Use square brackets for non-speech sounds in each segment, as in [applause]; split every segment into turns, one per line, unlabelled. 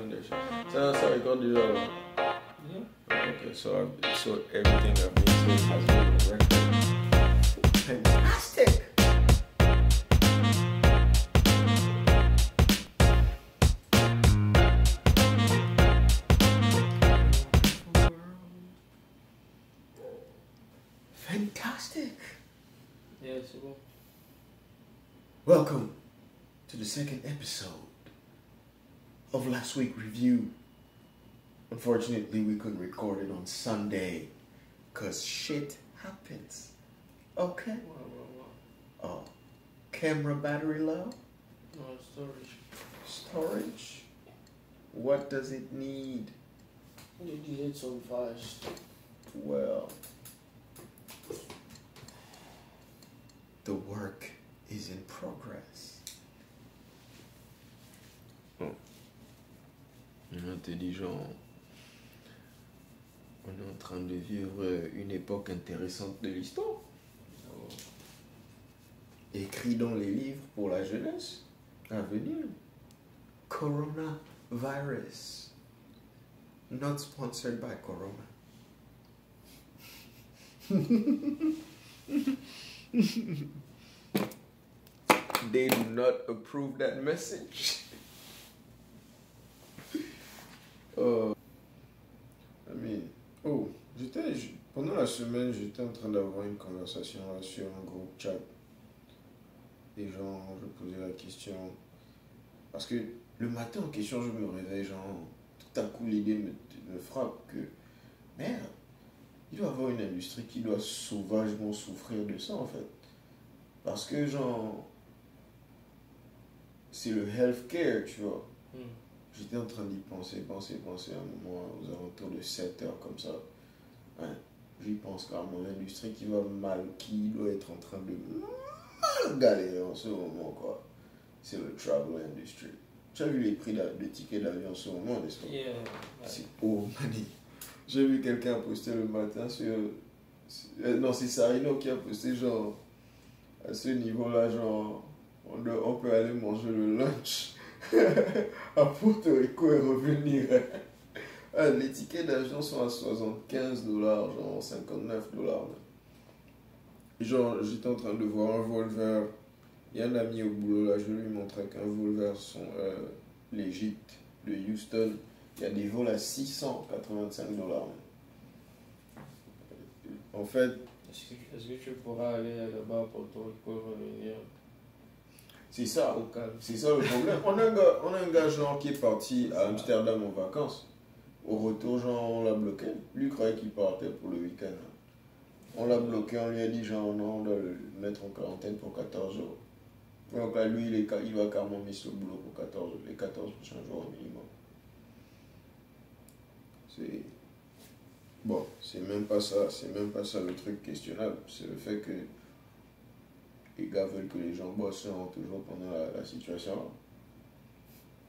doing that shit. Ça, ça record déjà là.
Yeah.
Okay, so, I, so everything I've been saying has been on record. Fantastic! Fantastic!
Yeah, c'est bon.
Welcome to the second episode of last week review. Unfortunately, we couldn't record it on Sunday because shit happens. Okay?
Ouais, ouais, ouais.
Oh, camera battery low,
Non, storage.
storage. What does it need?
You did some fast.
Well, the work is in progress. Hmm. Oh. Intelligent. On est en train de vivre une époque intéressante de l'histoire. Écrit dans les livres pour la jeunesse à venir. Coronavirus. Not sponsored by Corona. [laughs] They do not approve that message.
Euh, I mean, oh, j'étais, pendant la semaine, j'étais en train d'avoir une conversation sur un groupe chat. Et genre, je posais la question. Parce que le matin en question, je me réveille, genre, tout à coup, l'idée me, me frappe que, merde, il doit y avoir une industrie qui doit sauvagement souffrir de ça, en fait. Parce que, genre, c'est le healthcare, tu vois.
Hmm.
J'étais en train d'y penser, penser, penser à un moment aux alentours de 7 heures comme ça. Ouais, J'y pense carrément. L'industrie qui va mal, qui doit être en train de mal galérer en ce moment, quoi. C'est le travel industry. Tu as vu les prix des tickets d'avion en ce moment, n'est-ce pas?
Yeah. ouais.
C'est oh mani. J'ai vu quelqu'un poster le matin sur. euh, non, c'est Sarino qui a posté genre. À ce niveau-là, genre. On, doit- on peut aller manger le lunch à Porto Rico et revenir. Les tickets d'avion sont à 75 dollars, genre 59 dollars. Genre, j'étais en train de voir un vol vers. Il y a un ami au boulot là, je lui montrais qu'un vol vers son, euh, de Houston. Il y a des vols à 685 dollars. En fait,
Est-ce que, que tu pourras aller là-bas pour Porto Rico revenir
c'est ça. C'est ça le problème. On a un gars, on a un gars genre qui est parti à Amsterdam en vacances. Au retour, genre, on l'a bloqué. Lui croyait qu'il partait pour le week-end. On l'a bloqué, on lui a dit genre non, on doit le mettre en quarantaine pour 14 jours. Donc là, lui, il, est, il va carrément mettre le boulot pour 14, les 14 prochains jours au minimum. C'est. Bon, c'est même pas ça, c'est même pas ça le truc questionnable. C'est le fait que les gars veulent que les gens bossent toujours pendant la, situation.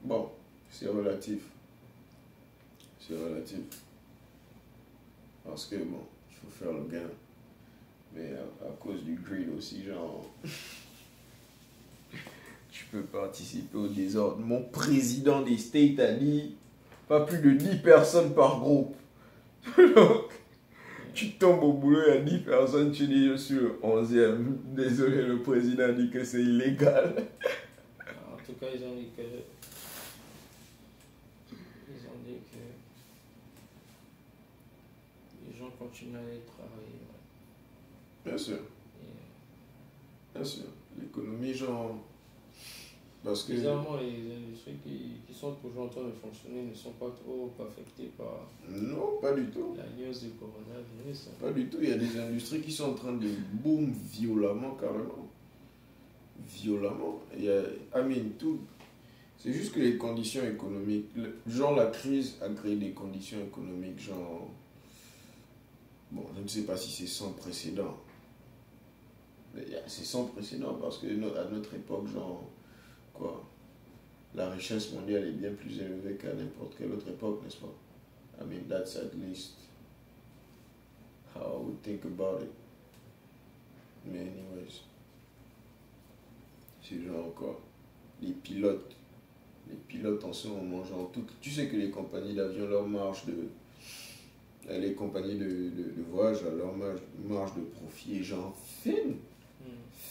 Bon, c'est relatif. C'est relatif. Parce que bon, il faut faire le gain. Mais à, à cause du greed aussi, genre. [laughs] tu peux participer au désordre. Mon président des States a dit pas plus de 10 personnes par groupe. [laughs] Tombes au boulot, il y a 10 personnes, tu dis je suis le 11e. Désolé, le président dit que c'est illégal.
En tout cas, ils ont dit que. Ils ont dit que. Les gens continuent à aller travailler. ouais.
Bien sûr, bien sûr. L'économie, genre. Parce que.
Bizarrement, les industries qui, qui sont toujours en train de fonctionner ne sont pas trop affectées par
Non, pas du tout.
la news du coronavirus. hein.
Pas du tout. Il y a des industries qui sont en train de boom violemment, carrément. Violemment. Il y a. I mean, tout. C'est juste que les conditions économiques. Genre, la crise a créé des conditions économiques, genre. Bon, je ne sais pas si c'est sans précédent. Mais c'est sans précédent parce que à notre époque, genre. La richesse mondiale est bien plus élevée qu'à n'importe quelle autre époque, n'est-ce pas? I mean, that's at least how I would think about it. Mais anyways. C'est genre quoi? Les pilotes les pilotes en ce moment, genre, tout, tu sais que les compagnies d'avion, leur marge de. euh, Les compagnies de, de, de voyage, leur marge, marge de profit est genre fine.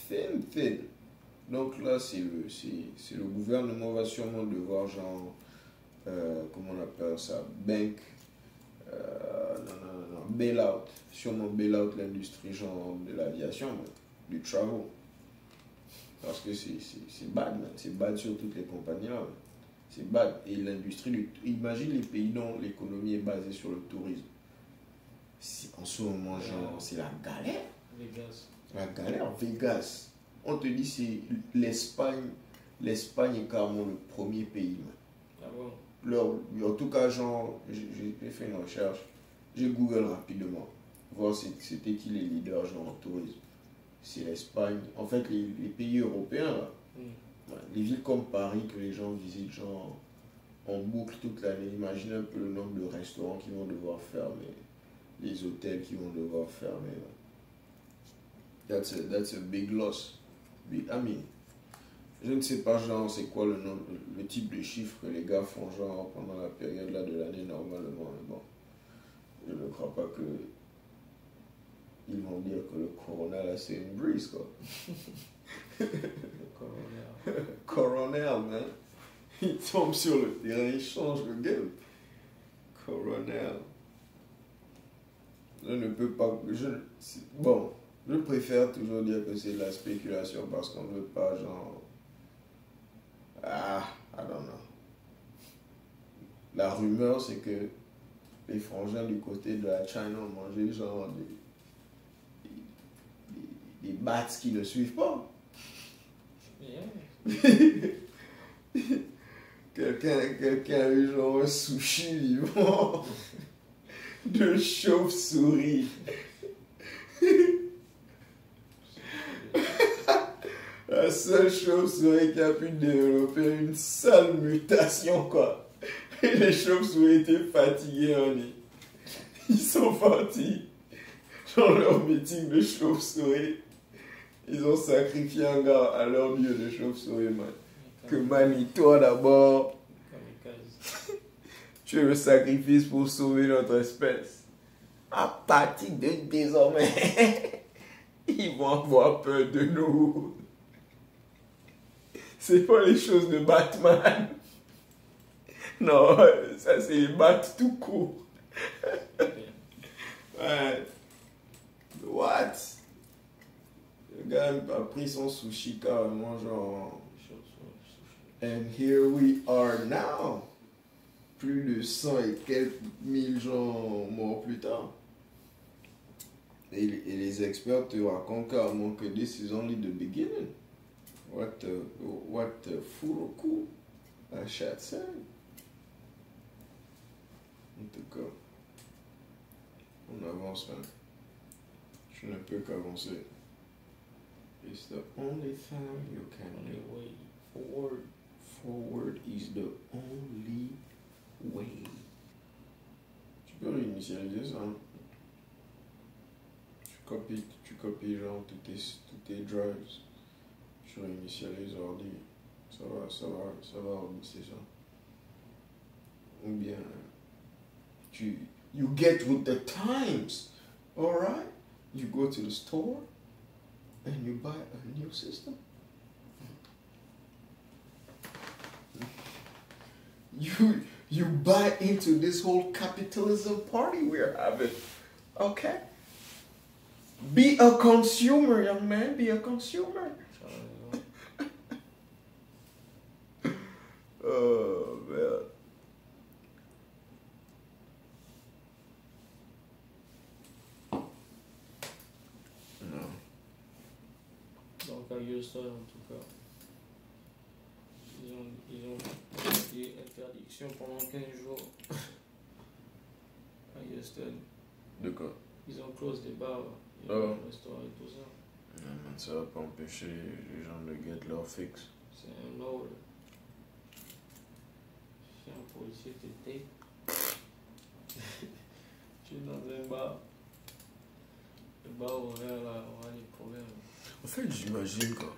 Thin, thin. Donc là, c'est le, c'est, c'est le gouvernement va sûrement devoir, genre, euh, comment on appelle ça, bank, euh, non, non, non, bail out, sûrement bail out l'industrie, genre, de l'aviation, du travel. Parce que c'est, c'est, c'est bad. C'est bad sur toutes les compagnies là. C'est bad. Et l'industrie, du, imagine les pays dont l'économie est basée sur le tourisme. En ce moment, genre, c'est la galère.
Vegas.
La galère, Vegas. On te dit c'est l'Espagne. L'Espagne est carrément le premier pays.
Ah bon?
Leur- en tout cas, j'ai fait une recherche. J'ai Google rapidement. Voir c'était qui les leaders genre en tourisme. C'est l'Espagne. En fait, les, les pays européens, là,
Hmm.
les villes comme Paris que les gens visitent genre en boucle toute l'année. Imagine un peu le nombre de restaurants qui vont devoir fermer, les hôtels qui vont devoir fermer. That's a, that's a big loss. Big- I mean, je ne sais pas genre c'est quoi le le type de chiffre que les gars font genre pendant la période là de l'année normalement. Mais bon, je ne crois pas que ils vont dire que le corona là c'est une brise quoi. [laughs] [laughs]
Le corona.
Coronel, man. Il tombe sur le terrain, il change le game. Coronel. Je ne peux pas. Je, bon, je préfère toujours dire que c'est de la spéculation parce qu'on ne veut pas, genre. Ah, I don't know. La rumeur, c'est que les frangins du côté de la China ont mangé, genre, des, des, des bats qui ne suivent pas.
Yeah. [laughs]
Quelqu'un quelqu'un a eu genre un sushi vivant [laughs] de chauve-souris. [laughs] La seule chauve-souris qui a pu développer une sale mutation, quoi. Et les chauves-souris étaient fatigués, on dit. Ils sont partis dans leur meeting de chauve-souris. Ils ont sacrifié un gars à leur dieu de chauve-souris, man. Que mani, toi d'abord, tu es le sacrifice pour sauver notre espèce. À partir de désormais, [laughs] ils vont avoir peur de nous. C'est pas les choses de Batman. Non, ça c'est Bat tout court. Ouais. What? Le gars a pris son sushi carrément genre. And here we are now. Plus de 100 et quelques mille gens morts plus tard. Et, et les experts te racontent carrément que this is only the beginning. What the, what the Furoku said. En tout cas, on avance, man. Je ne peux qu'avancer. It's the only thing you can
On
do.
est way forward.
Forward is the only way. Tu peux réinitialiser ça. hein? Tu copies, tu copies genre tous tes, tous tes drives. Tu réinitialises ordi. Ça va, ça va, ça va remixer ça. Ou bien tu you get with the times. Alright? You go to the store and you buy a new system. [laughs] you you buy into this whole capitalism party we're having. Okay? Be a consumer, young man. Be a consumer. Oh man. Non.
Donc à Houston, en tout cas, ils ont, ils ont des interdictions pendant 15 jours. à Houston,
De quoi?
Ils ont close des bars, et
Oh.
des restaurants et tout ça.
Non, man, ça va pas empêcher les gens de get leur fixe.
C'est un ordre. Tu. Le [laughs] on problèmes.
En fait, j'imagine quoi.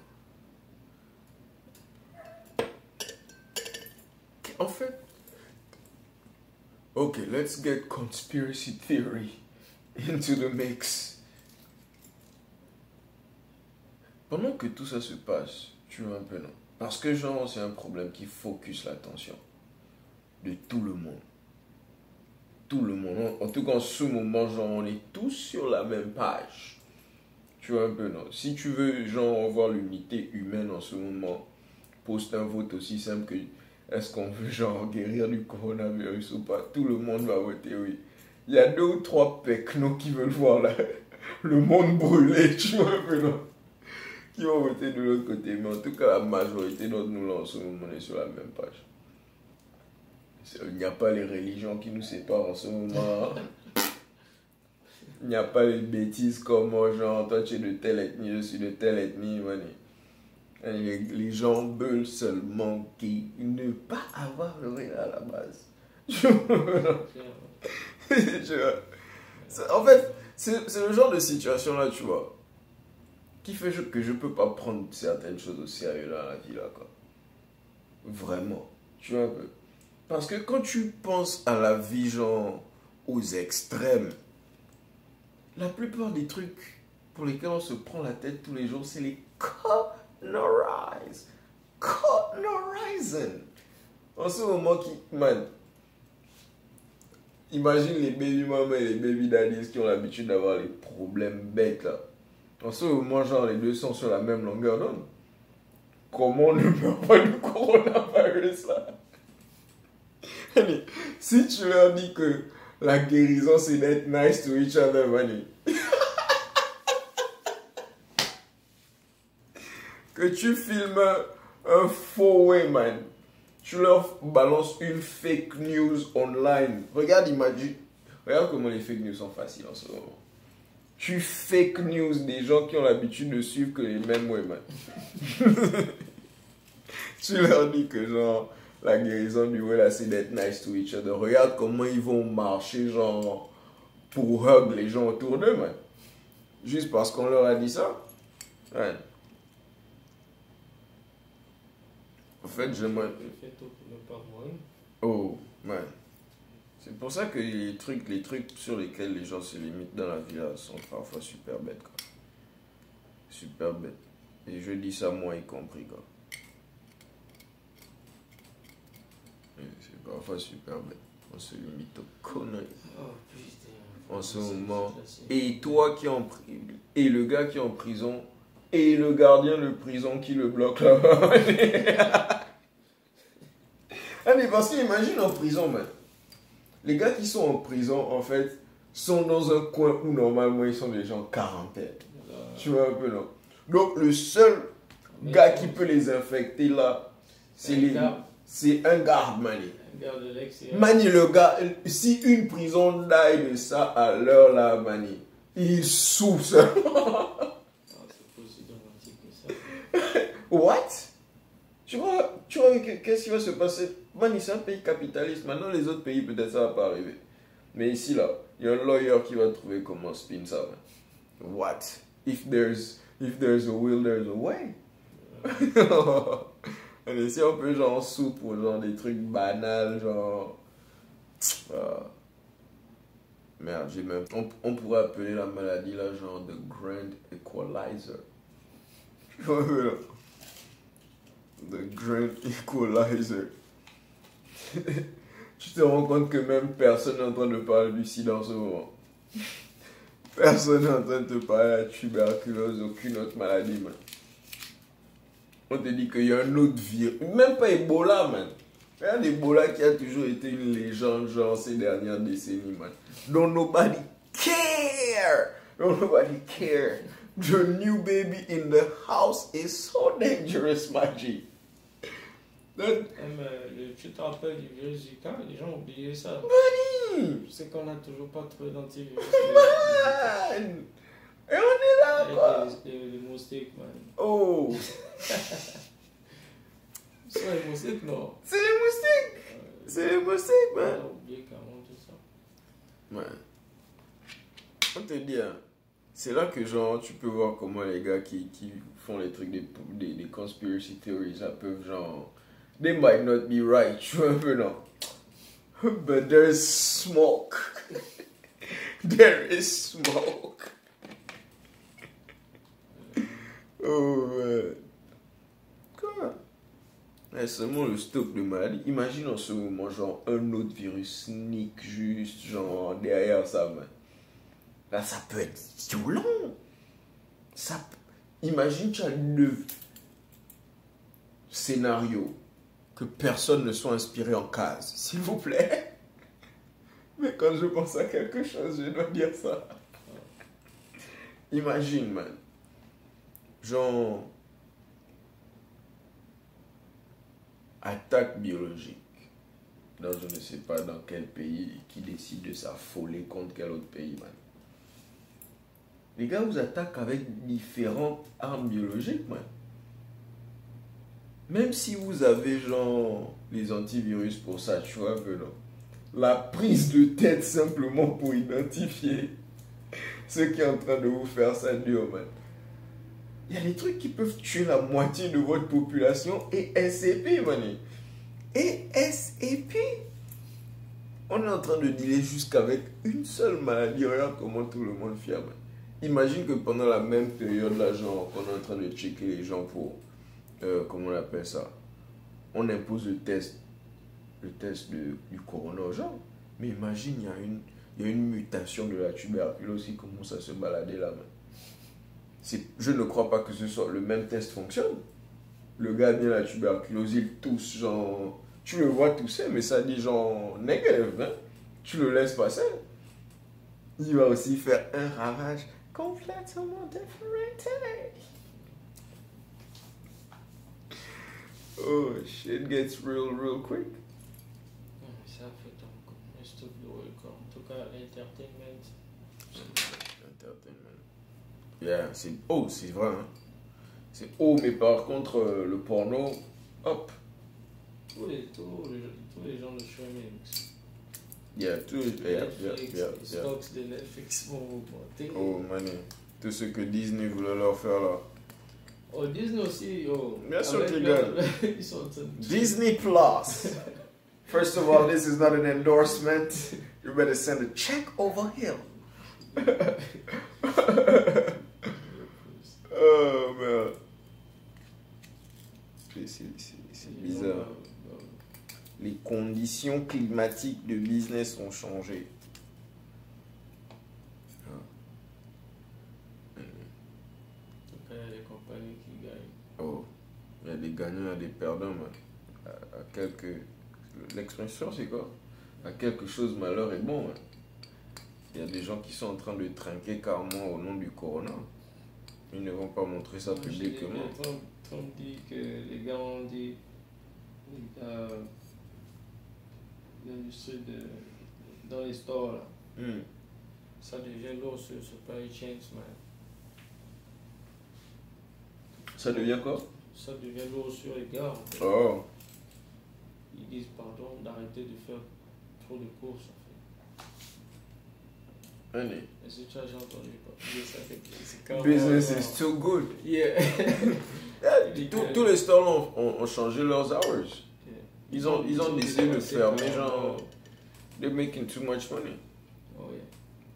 Okay, let's get conspiracy theory into the mix. Pendant que tout ça se passe, tu vois un peu non? Parce que genre c'est un problème qui focus l'attention de tout le monde. Tout le monde. En tout cas en ce moment, genre on est tous sur la même page. Tu vois un peu non? Si tu veux genre voir l'unité humaine en ce moment, poste un vote aussi simple que est-ce qu'on veut genre guérir du coronavirus ou pas? Tout le monde va voter oui. Il y a deux ou trois pecnos qui veulent voir [laughs] le monde brûler, tu vois un peu non? Qui vont voter de l'autre côté. Mais en tout cas, la majorité d'entre nous là en ce moment, on est sur la même page. Il n'y a pas les religions qui nous séparent en ce moment. Il n'y a pas les bêtises comme oh, genre toi tu es de telle ethnie, je suis de telle ethnie. Les, les gens veulent seulement qui ne pas avoir le rien à la base. [laughs] En fait, c'est le genre de situation là, tu vois, qui fait que je peux pas prendre certaines choses au sérieux dans la vie là, quoi. Vraiment. Tu vois un peu. Parce que quand tu penses à la vie, genre, aux extrêmes, la plupart des trucs pour lesquels on se prend la tête tous les jours, c'est les colorize. Colorizing. En ce moment qui, man, imagine les baby mamas et les baby daddies qui ont l'habitude d'avoir les problèmes bêtes là. En ce moment, genre, les deux sont sur la même longueur d'onde. Comment ne meurt pas du coronavirus là? [laughs] Si tu leur dis que la guérison c'est d'être nice to each other, Manny. [laughs] que tu filmes un faux way, man. Tu leur balances une fake news online. Regarde, imagine. Regarde comment les fake news sont faciles en ce moment. Tu fake news des gens qui ont l'habitude de suivre que les mêmes way, man. [laughs] tu leur dis que genre la guérison du là c'est d'être nice to each other. Regarde comment ils vont marcher genre pour hug les gens autour d'eux, man. Juste parce qu'on leur a dit ça? Ouais. En fait,
pas mourir.
Oh, man. C'est pour ça que les trucs, les trucs sur lesquels les gens se limitent dans la vie là sont parfois super bêtes, quoi. Super bêtes. Et je dis ça moi y compris, quoi. Et C'est parfois super bête. On se limite aux conneries.
Oh putain.
En ce moment. Et toi qui en prison, et le gars qui est en prison, et le gardien de prison qui le bloque là-bas. [laughs] ah mais parce qu'imagine en prison, man. Les gars qui sont en prison, en fait, sont dans un coin où normalement ils sont déjà en quarantaine.
Là,
Tu vois un peu, non? Donc le seul
mais
gars qui peut les infecter là, c'est les...
gars-
C'est un garde, man.
Un gars de l'extérieur.
Mani, le gars, si une prison d'aille de ça à l'heure là, Mani, il souffre.
Ah, ça. [laughs]
What? Tu vois, tu vois que- qu'est-ce qui va se passer? Mani, c'est un pays capitaliste. Maintenant, les autres pays, peut-être ça va pas arriver. Mais ici, là, il y a un lawyer qui va trouver comment spin ça. man. What? If there's, if there's a will, there's a way. [laughs] [laughs] Allez, si on peut genre soupe genre des trucs banals, genre. Ah. Merde, j'ai même. On, on pourrait appeler la maladie là genre The Grand Equalizer. [laughs] The Grand Equalizer. [laughs] tu te rends compte que même personne n'est en train de parler du sida en ce moment. Personne n'est en train de te parler de la tuberculose, aucune autre maladie, man. On te dit qu'il y a un autre virus. Même pas Ebola, man. Regarde Ebola qui a toujours été une légende, genre, ces dernières décennies, man. Don't nobody care. Don't nobody care. The new baby in the house is so dangerous, my G.
Même, euh, le- tu te rappelles du virus Zika Les gens ont oublié ça. sais qu'on n'a toujours pas trouvé d'antivirus.
man. Et on est là, quoi.
Les, moustiques, man.
Oh, [laughs]
Ça, les moustiques, non.
c'est les moustiques. C'est les moustiques,
on
man.
a oublié carrément tout ça.
Ouais. On te dit, hein, c'est là que genre tu peux voir comment les gars qui, qui font les trucs des, des, des conspiracy theories, ça peuvent genre. They might not be right, tu vois un peu, non? But there's smoke. There is smoke. [laughs] Oh man. Quoi? Eh, Seulement le stock de maladie. Imagine en ce moment, genre, un autre virus sneak juste, genre, derrière ça, man. Là, ça peut être violent. Ça... Imagine, tu as le scénario que personne ne soit inspiré en case, s'il vous plaît. [laughs] Mais quand je pense à quelque chose, je dois dire ça. Imagine, man. Genre. Attaque biologique. Dans je ne sais pas dans quel pays qui décide de s'affoler contre quel autre pays, man. Les gars vous attaquent avec différentes armes biologiques, man. Même si vous avez, genre, les antivirus pour ça, tu vois non La prise de tête simplement pour identifier [laughs] ce qui est en train de vous faire ça dur, man. Il y a des trucs qui peuvent tuer la moitié de votre population et SCP, man. Et SCP. On est en train de dealer jusqu'avec une seule maladie. Regarde comment tout le monde man. Imagine que pendant la même période, là, genre, qu'on est en train de checker les gens pour, euh, comment on appelle ça, on impose le test, le test de- du corona aux gens. Mais imagine, il y a une, y a une mutation de la tuberculose qui commence à se balader là, man. Je ne crois pas que ce soit le même test fonctionne. Le gars bien la tuberculose, il tousse, genre, tu le vois tousser, mais ça dit genre négatif, hein. Tu le laisses passer. Il va aussi faire un ravage complètement différent. Oh, shit gets real, real quick.
Ça fait donc. En tout cas, l'entertainment.
Entertainment. Yeah, c'est oh, c'est vrai. Hein. C'est oh, mais par contre, euh, le porno, hop.
Tous les, tous, les, tous les gens de streaming.
Yeah, tout, yeah, yeah,
Netflix,
yeah,
les stocks de Netflix vont augmenter.
Oh, man. Tout ce que Disney voulait leur faire là.
Oh, Disney aussi, oh.
Bien sûr qu'ils [laughs]
de-
Disney Plus. First of all, this is not an endorsement. You better send a check over here. [laughs] oh, man. C'est- bizarre. Les conditions climatiques de business ont changé.
En tout cas, il y a des compagnies qui gagnent.
Oh, il y a des gagnants, il y a des perdants, man. À, à quelque... L'expression, c'est quoi? À quelque chose, malheur est bon, man. Il y a des gens qui sont en train de trinquer carrément au nom du corona. Ils ne vont pas montrer ça publiquement.
Trump dit que les gars ont dit euh, l'industrie de dans les stores là,
Hmm.
ça devient lourd sur supply chains man.
Ça devient quoi?
Ça devient lourd sur les gars. en fait.
Oh,
Ils disent pardon d'arrêter de faire trop de courses carrément-
Business is too good.
Yeah. [laughs]
Tous- les stores ont, ont- ont changé leurs hours. Ils ont, ils ont décidé de fermer, genre, they're making too much money.
Oh, yeah.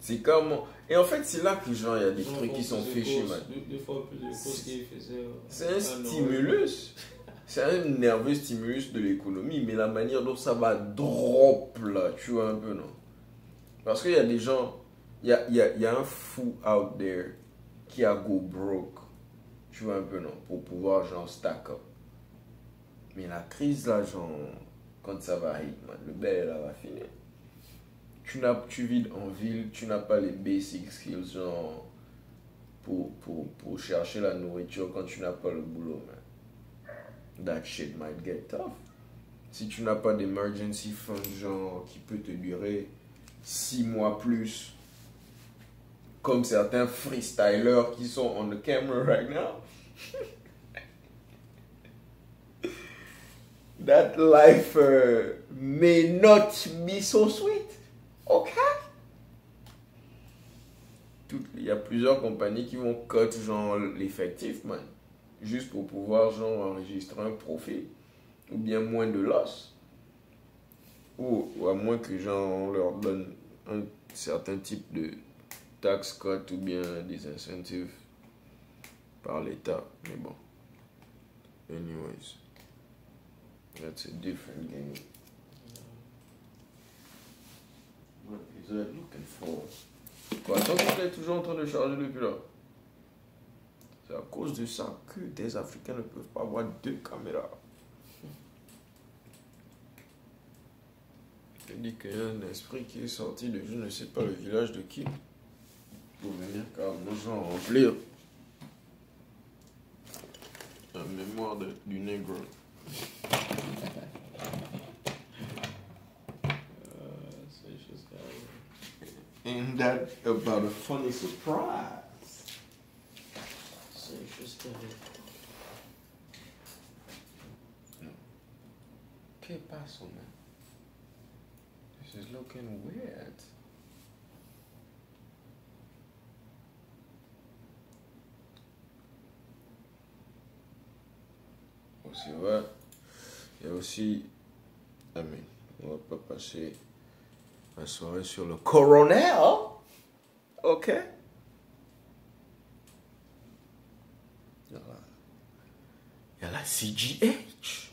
C'est comment Et en fait, c'est là que genre, il y a des trucs qui sont fichés, man.
Deux, deux fois plus de courses qu'ils faisaient. euh,
C'est un stimulus. C'est un nerveux stimulus de l'économie, mais la manière dont ça va drop là, tu vois un peu, non? Parce qu'il y a des gens, y a, y, a, y a un fou out there qui a go broke, tu vois un peu, non Pour pouvoir, genre, stack up. Mais la crise là, genre, quand ça va hit, man, le bel là va finir. Tu, tu vides en ville, tu n'as pas les basic skills, genre, pour, pour, pour chercher la nourriture quand tu n'as pas le boulot, man that shit might get tough. Si tu n'as pas d'emergency fund, genre, qui peut te durer 6 mois plus, comme certains freestylers qui sont on the camera right now, that life uh, may not be so sweet. Tout- Il y a plusieurs compagnies qui vont cut, l'effectif, man juste pour pouvoir genre enregistrer un profil ou bien moins de loss. Ou, ou à moins que genre, on leur donne un certain type de tax cut ou bien des incentives par l'État. Mais bon. Anyways. That's a different game. What is that looking for? Quoi, tant qu'on est toujours en train de charger depuis là. C'est à cause de ça que des Africains ne peuvent pas avoir deux caméras. Je dis qu'il y a un esprit qui est sorti de je ne sais pas le village de qui. Pour venir carrément genre remplir la mémoire de, du nègre.
Euh, c'est des choses qui arrivent.
And that about a funny surprise.
C'est des choses qui arrivent.
¿Qué pasó, man? This is looking weird. Aussi, ouais. Il y a aussi. Mais on va pas passer la soirée sur le coronel. Ok. Il y a la, il y a la CGH.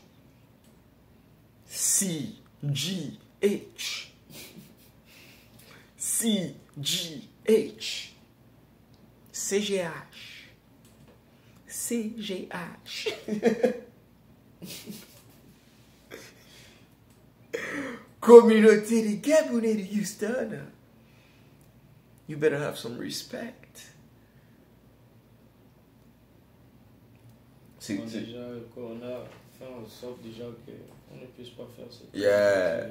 CGH. CGH. CGH. CGH. [laughs] Communauté des Gabonais de Houston. You better have some respect. C'est,
Bon, déjà, le corona fait en sorte déjà qu'on ne puisse pas faire cette
Yeah.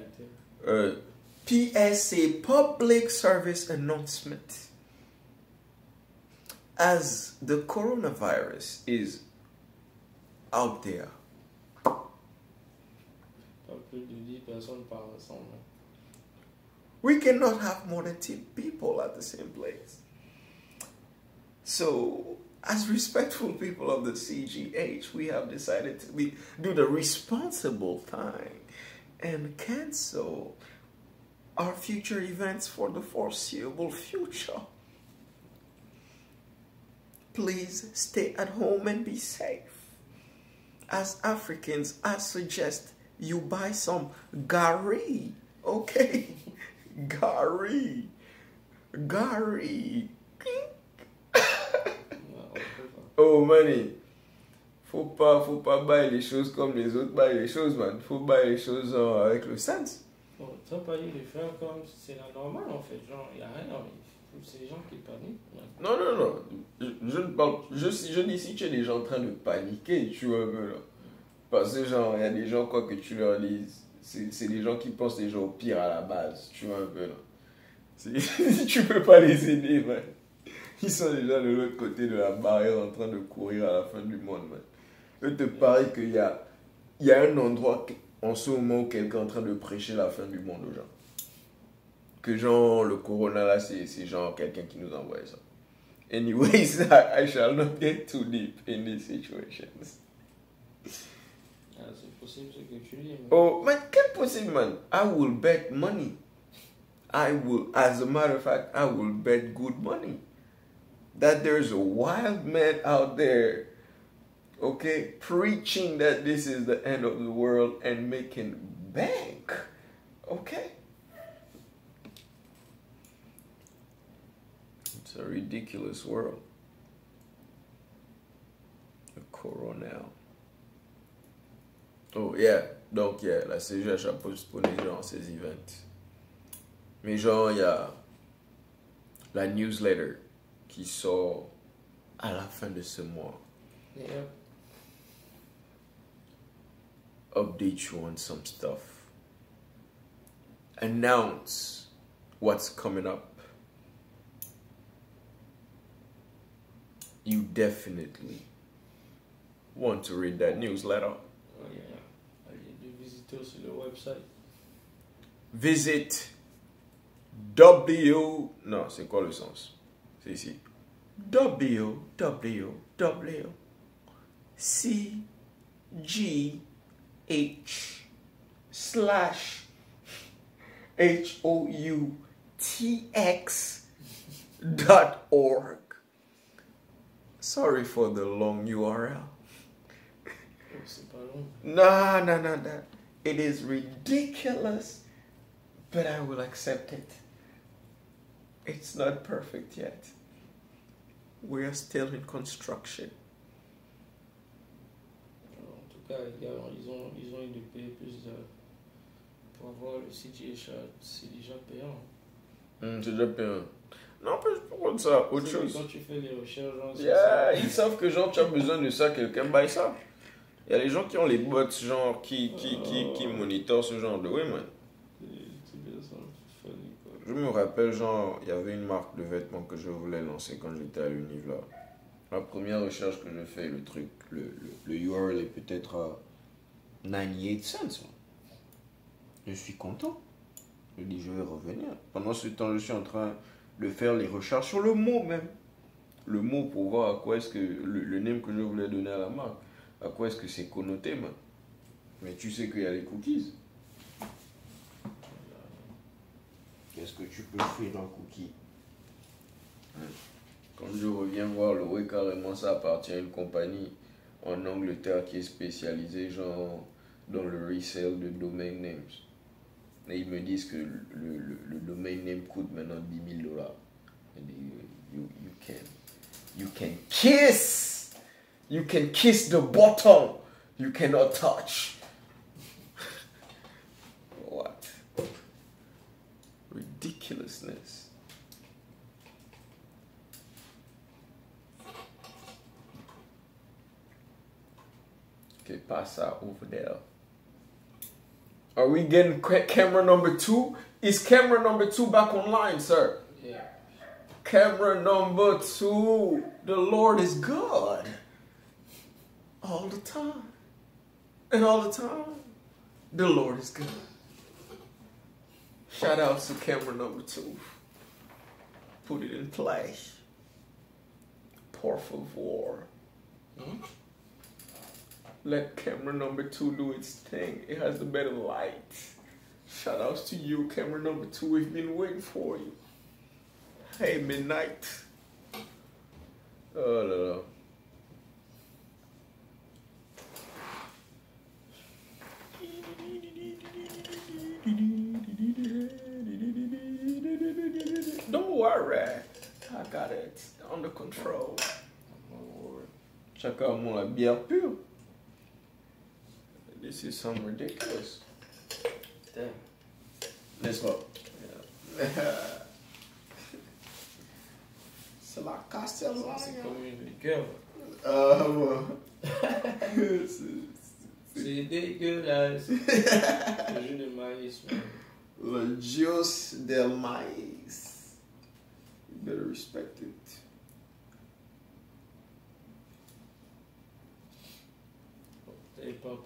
uh, PSA Public Service Announcement. As the coronavirus is out there,
Pas plus de 10 personnes par
we cannot have more than 10 people at the same place. So, as respectful people of the CGH, we have decided to be, do the responsible thing and cancel our future events for the foreseeable future. Please stay at home and be safe. As Africans, I suggest you buy some gari, okay? [laughs] Gari. Gari. [laughs] Oh, money. Faut pas, faut pas bailler les choses comme les autres baillent les choses, man. Faut bailler les choses euh, avec le sens.
Bon, t'as pas dit de faire comme c'est la normale en fait. Genre, n'y a rien. C'est les gens qui paniquent. Ouais.
Non, non, non. Je, ne parle. Je, je dis si tu es déjà en train de paniquer, tu vois là. Parce que, genre, il y a des gens, quoi que tu leur dises, c'est des gens qui pensent déjà au pire à la base, tu vois un peu là. [laughs] Tu peux pas les aider, man. Ils sont déjà de l'autre côté de la barrière en train de courir à la fin du monde, man. Je te parie qu'il y a, y a un endroit en ce moment où quelqu'un est en train de prêcher la fin du monde aux gens. Que genre, le corona là, c'est genre quelqu'un qui nous envoie ça. Anyways, I, [laughs] I shall not get too deep in these situations. Oh, man, quel possible, man? I will bet money. I will, as a matter of fact, I will bet good money that there's a wild man out there, okay, preaching that this is the end of the world and making bank, okay? It's a ridiculous world. A coronel. Oh, yeah. Donc, yeah, la CGH a postponé genre ses events. Mais genre, il y a la newsletter qui sort à la fin de ce mois.
Yeah.
Update you on some stuff. Announce what's coming up. You definitely want to read that newsletter.
Ouais, yeah, yeah. Allez, de visiter aussi le website.
Visit W. Non, c'est quoi le sens? C'est ici. www. C. G. H. Slash. H O U T X dot org. Sorry for the long URL.
Oh, C'est pas long.
It is ridiculous, but I will accept it. It's not perfect yet. We are still in construction.
En tout cas, les gars, ils ont, ils ont eu de payer plus de. Pour avoir le shot, c'est déjà payant.
Hmm, c'est déjà bien. Non, juste pour ça, autre chose.
Quand tu fais les recherches, genre,
Yeah, ils savent que genre tu as besoin de ça, quelqu'un baille ça. Il y a les gens qui ont les bots genre qui, qui, qui, qui monitorent ce genre de
folie, quoi.
Je me rappelle genre il y avait une marque de vêtements que je voulais lancer quand j'étais à l'univ là. La première recherche que je fais, le truc, le, le, URL est peut-être à 98 cents. moi. Je suis content. Je dis je vais revenir. Pendant ce temps je suis en train de faire les recherches sur le mot même. Le mot pour voir à quoi est-ce que le, le name que je voulais donner à la marque, à quoi est-ce que c'est connoté man. Mais tu sais qu'il y a les cookies. Qu'est-ce que tu peux faire dans cookie? Hein? Quand je reviens voir le ouais, carrément, ça appartient à une compagnie en Angleterre qui est spécialisée genre dans le resale de domain names. Et ils me disent que le, le, le domain name coûte maintenant 10 000 dollars. You can, you can kiss, you can kiss the bottom, you cannot touch. [laughs] What? Ridiculousness. Okay, pass out over there. Are we getting camera number two? Is camera number two back online, sir?
Yeah.
Camera number two. The Lord is good. All the time. And all the time, the Lord is good. Shout out to camera number two. Put it in play. Por favor.
Hmm?
Let camera number two do its thing. It has the better light. Shout outs to you, camera number two. We've been waiting for you. Hey, midnight. Oh là alright. I got it under control. Check out moun la biyer pure. This is some ridiculous.
Damn.
Let's go.
Yeah. [laughs]
Se la
kaste
la
ya. Se komine gel.
Ah,
moun. Se degulas. Jus de maïs, moun.
Le jus de maïs. You better respect it.
T'avais pas